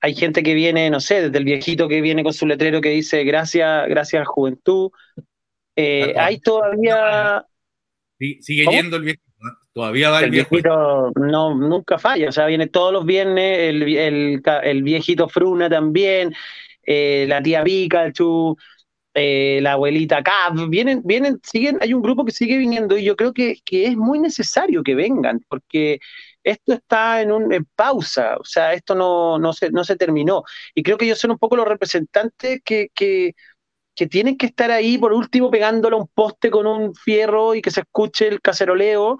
S2: hay gente que viene, no sé, desde el viejito que viene con su letrero que dice gracias, gracias juventud. Eh, hay todavía.
S1: sigue yendo el viejito, todavía va el,
S2: viejito. No, nunca falla, o sea, viene todos los viernes, el, el, el viejito Fruna también, eh, la tía Pikachu, eh, la abuelita Cav, vienen, vienen, siguen, hay un grupo que sigue viniendo y yo creo que, es muy necesario que vengan, porque esto está en, un, pausa, o sea, esto no, no, se, no se terminó. Y creo que ellos son un poco los representantes que, que, tienen que estar ahí, por último, pegándole un poste con un fierro y que se escuche el caceroleo,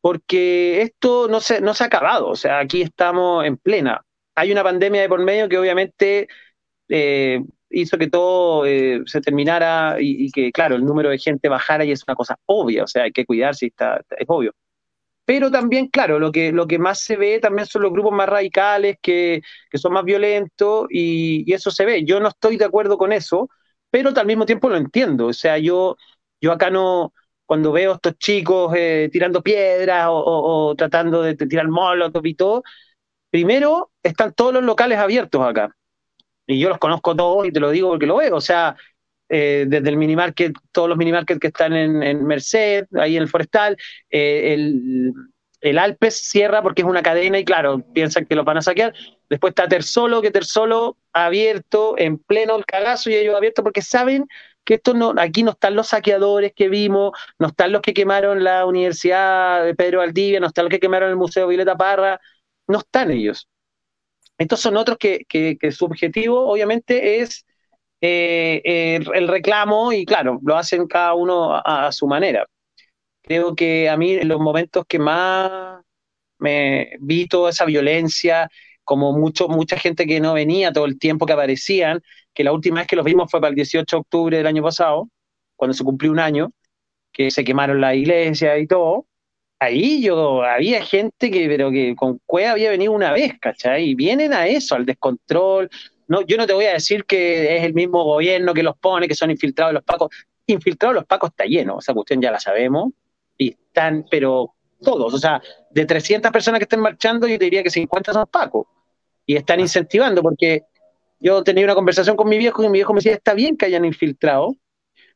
S2: porque esto no se, no se ha acabado, o sea, aquí estamos en plena. Hay una pandemia de por medio que obviamente eh, hizo que todo eh, se terminara y, que, claro, el número de gente bajara y es una cosa obvia, o sea, hay que cuidarse, está, es obvio. Pero también, claro, lo que, lo que más se ve también son los grupos más radicales que, que son más violentos y, eso se ve. Yo no estoy de acuerdo con eso, pero al mismo tiempo lo entiendo. O sea, yo, yo acá no, cuando veo a estos chicos eh, tirando piedras o, tratando de, de tirar molotov y todo, primero están todos los locales abiertos acá y yo los conozco todos y te lo digo porque lo veo, o sea, eh, desde el minimarket, todos los minimarkets que están en, Merced, ahí en el Forestal, eh, el, el, Alpes cierra porque es una cadena y claro, piensan que lo van a saquear. Después está Tersolo, que Tersolo abierto en pleno el cagazo y ellos abierto porque saben que esto no, aquí no están los saqueadores que vimos, no están los que quemaron la Universidad de Pedro Valdivia, no están los que quemaron el Museo Violeta Parra, no están ellos. Estos son otros que, su objetivo obviamente es eh, el reclamo y claro, lo hacen cada uno a, su manera. Creo que a mí en los momentos que más me vi toda esa violencia, como mucho, mucha gente que no venía todo el tiempo que aparecían, que la última vez que los vimos fue para el 18 de octubre del año pasado, cuando se cumplió un año, que se quemaron la iglesia y todo, ahí yo había gente que, pero que con Cueva había venido una vez, ¿cachai? Y vienen a eso, al descontrol. No, yo no te voy a decir que es el mismo gobierno que los pone, que son infiltrados los pacos. Infiltrados los pacos está lleno, esa cuestión ya la sabemos. Y están, pero todos, o sea, de 300 personas que estén marchando, yo te diría que 50 son pacos. Y están incentivando, porque yo tenía una conversación con mi viejo y mi viejo me decía, está bien que hayan infiltrado,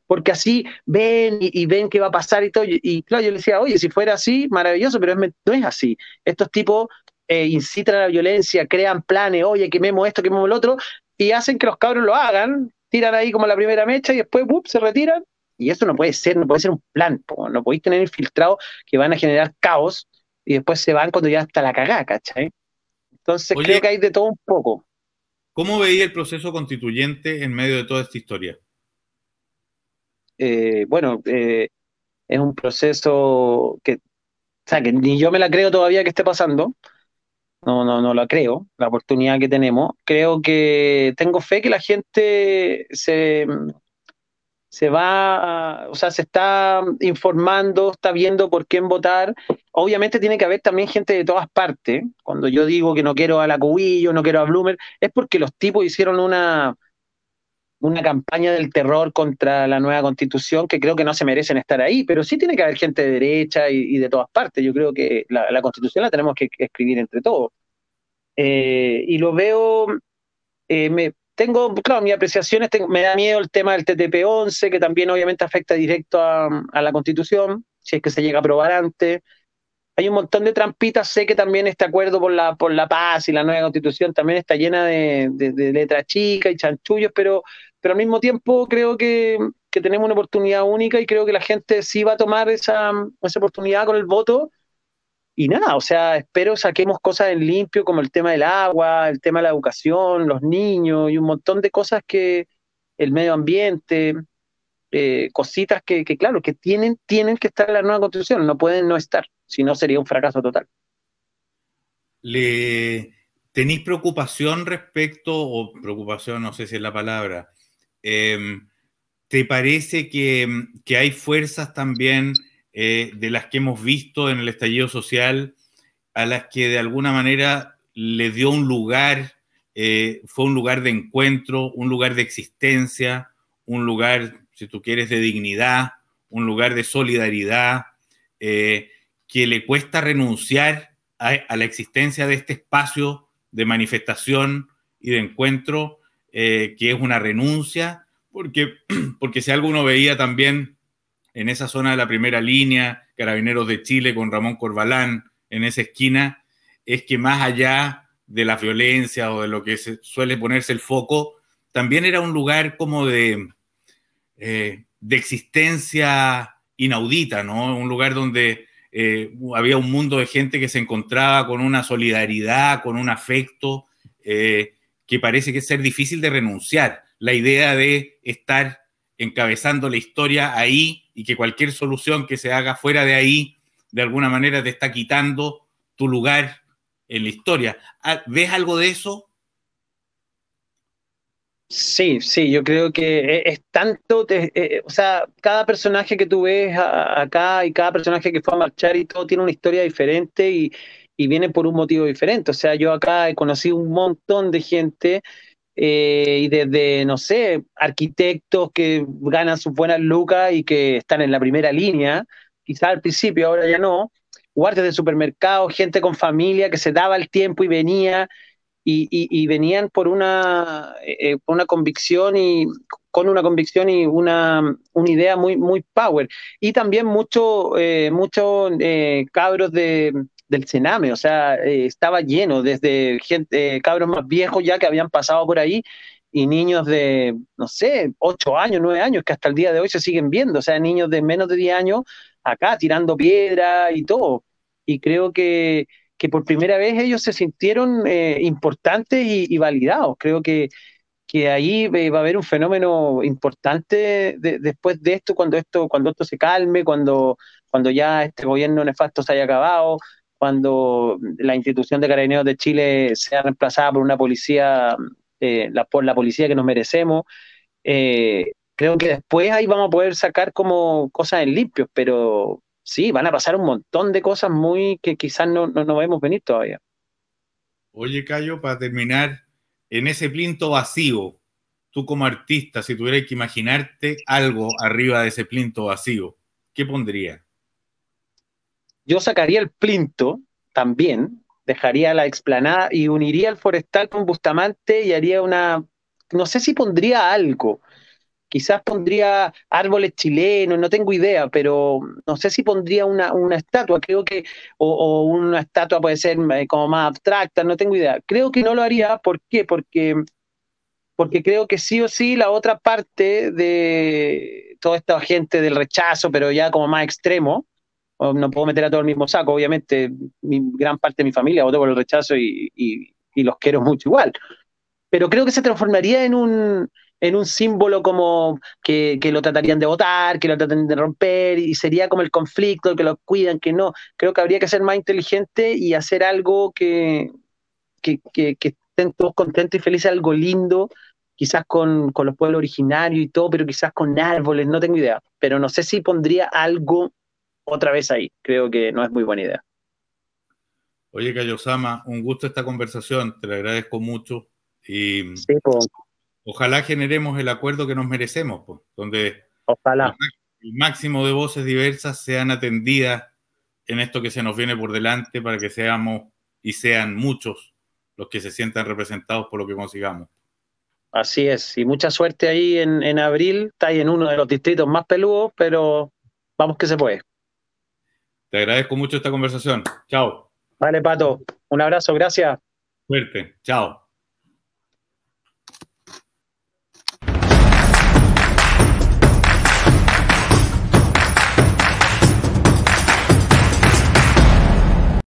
S2: porque así ven y, ven qué va a pasar y todo. Y, claro, yo le decía, oye, si fuera así, maravilloso, pero no es así. Estos tipos eh, incitan a la violencia, crean planes, oye, quememos esto, quememos el otro, y hacen que los cabros lo hagan, tiran ahí como la primera mecha y después se retiran. Y eso no puede ser, no puede ser un plan, no podéis tener infiltrados que van a generar caos y después se van cuando ya está la cagada, ¿cachai? Entonces creo que hay de todo un poco.
S1: ¿Cómo veía el proceso constituyente en medio de toda esta historia?
S2: Eh, bueno, eh, es un proceso que, o sea, que ni yo me la creo todavía que esté pasando. No, no, no la creo, la oportunidad que tenemos. Creo que tengo fe que la gente se, se va, o sea, se está informando, está viendo por quién votar. Obviamente tiene que haber también gente de todas partes. Cuando yo digo que no quiero a la Cubillo, no quiero a Bloomer, es porque los tipos hicieron una, una campaña del terror contra la nueva constitución que creo que no se merecen estar ahí, pero sí tiene que haber gente de derecha y, de todas partes. Yo creo que la, constitución la tenemos que, escribir entre todos. Eh, y lo veo, eh, me, tengo, claro, mis apreciaciones, me da miedo el tema del TTP-11, que también obviamente afecta directo a, la constitución, si es que se llega a aprobar antes. Hay un montón de trampitas, sé que también este acuerdo por la, por la paz y la nueva constitución también está llena de, de, de letras chicas y chanchullos, pero pero al mismo tiempo creo que, tenemos una oportunidad única y creo que la gente sí va a tomar esa, esa oportunidad con el voto. Y nada, o sea, espero saquemos cosas en limpio como el tema del agua, el tema de la educación, los niños y un montón de cosas que el medio ambiente, eh, cositas que, que, claro, que tienen, tienen que estar en la nueva constitución, no pueden no estar, si no sería un fracaso total.
S1: ¿Le tenéis preocupación respecto, o preocupación, no sé si es la palabra, Em, ¿Te parece que, hay fuerzas también eh, de las que hemos visto en el estallido social a las que de alguna manera le dio un lugar, eh, fue un lugar de encuentro, un lugar de existencia, un lugar, si tú quieres, de dignidad, un lugar de solidaridad, eh, que le cuesta renunciar a, la existencia de este espacio de manifestación y de encuentro eh, que es una renuncia, porque, porque si algo uno veía también en esa zona de la primera línea, Carabineros de Chile con Ramón Corbalán en esa esquina, es que más allá de la violencia o de lo que se suele ponerse el foco, también era un lugar como de, eh, de existencia inaudita, ¿no? Un lugar donde eh, había un mundo de gente que se encontraba con una solidaridad, con un afecto, que parece que es ser difícil de renunciar. La idea de estar encabezando la historia ahí y que cualquier solución que se haga fuera de ahí, de alguna manera te está quitando tu lugar en la historia. Ah, ¿Ves algo de eso?
S2: Sí, sí, yo creo que es, tanto, eh, o sea, cada personaje que tú ves acá y cada personaje que fue a marchar y todo tiene una historia diferente y, y viene por un motivo diferente. O sea, yo acá he conocido un montón de gente eh, y desde, no sé, arquitectos que ganan sus buenas lucas y que están en la primera línea, quizás al principio, ahora ya no, guardias de supermercado, gente con familia que se daba el tiempo y venía. Y, venían por una, eh, por una convicción y con una convicción y una, una idea muy, muy power. Y también muchos eh, mucho, cabros de, del Sename, o sea, eh, estaba lleno desde gente, eh, cabros más viejos ya que habían pasado por ahí y niños de, no sé, 8 años, 9 años, que hasta el día de hoy se siguen viendo, o sea, niños de menos de 10 años acá tirando piedra y todo. Y creo que, que por primera vez ellos se sintieron eh, importantes y, validados. Creo que, que ahí va a haber un fenómeno importante después de esto, cuando esto, cuando esto se calme, cuando, cuando ya este gobierno nefasto se haya acabado, cuando la institución de Carabineros de Chile sea reemplazada por una policía, eh, por la policía que nos merecemos. Eh, creo que después ahí vamos a poder sacar como cosas en limpios, pero sí, van a pasar un montón de cosas muy que quizás no, no, vemos venir todavía.
S1: Oye, Cayo, para terminar, en ese plinto vacío, tú como artista, si tuvieras que imaginarte algo arriba de ese plinto vacío, ¿qué pondrías?
S2: Yo sacaría el plinto también, dejaría la explanada y uniría el forestal con Bustamante y haría una, no sé si pondría algo, quizás pondría árboles chilenos, no tengo idea, pero no sé si pondría una, estatua, creo que, o, una estatua puede ser eh, como más abstracta, no tengo idea. Creo que no lo haría, ¿por qué? Porque, porque creo que sí o sí la otra parte de toda esta gente del rechazo, pero ya como más extremo, no puedo meter a todo el mismo saco, obviamente, gran parte de mi familia votó por el rechazo y, los quiero mucho igual. Pero creo que se transformaría en un, en un símbolo como que, lo tratarían de votar, que lo tratarían de romper, y sería como el conflicto, que lo cuidan, que no. Creo que habría que ser más inteligente y hacer algo que, que, estén todos contentos y felices, algo lindo, quizás con, con, los pueblos originarios y todo, pero quizás con árboles, no tengo idea. Pero no sé si pondría algo otra vez ahí. Creo que no es muy buena idea.
S1: Oye, Kayosama, un gusto esta conversación, te lo agradezco mucho. Y ojalá generemos el acuerdo que nos merecemos, pues, donde
S2: ojalá.
S1: el máximo de voces diversas sean atendidas en esto que se nos viene por delante para que seamos y sean muchos los que se sientan representados por lo que consigamos.
S2: Así es, y mucha suerte ahí en, en abril, está ahí en uno de los distritos más peludos, pero vamos que se puede.
S1: Te agradezco mucho esta conversación. Chao.
S2: Vale, Pato. Un abrazo, gracias.
S1: Suerte. Chao.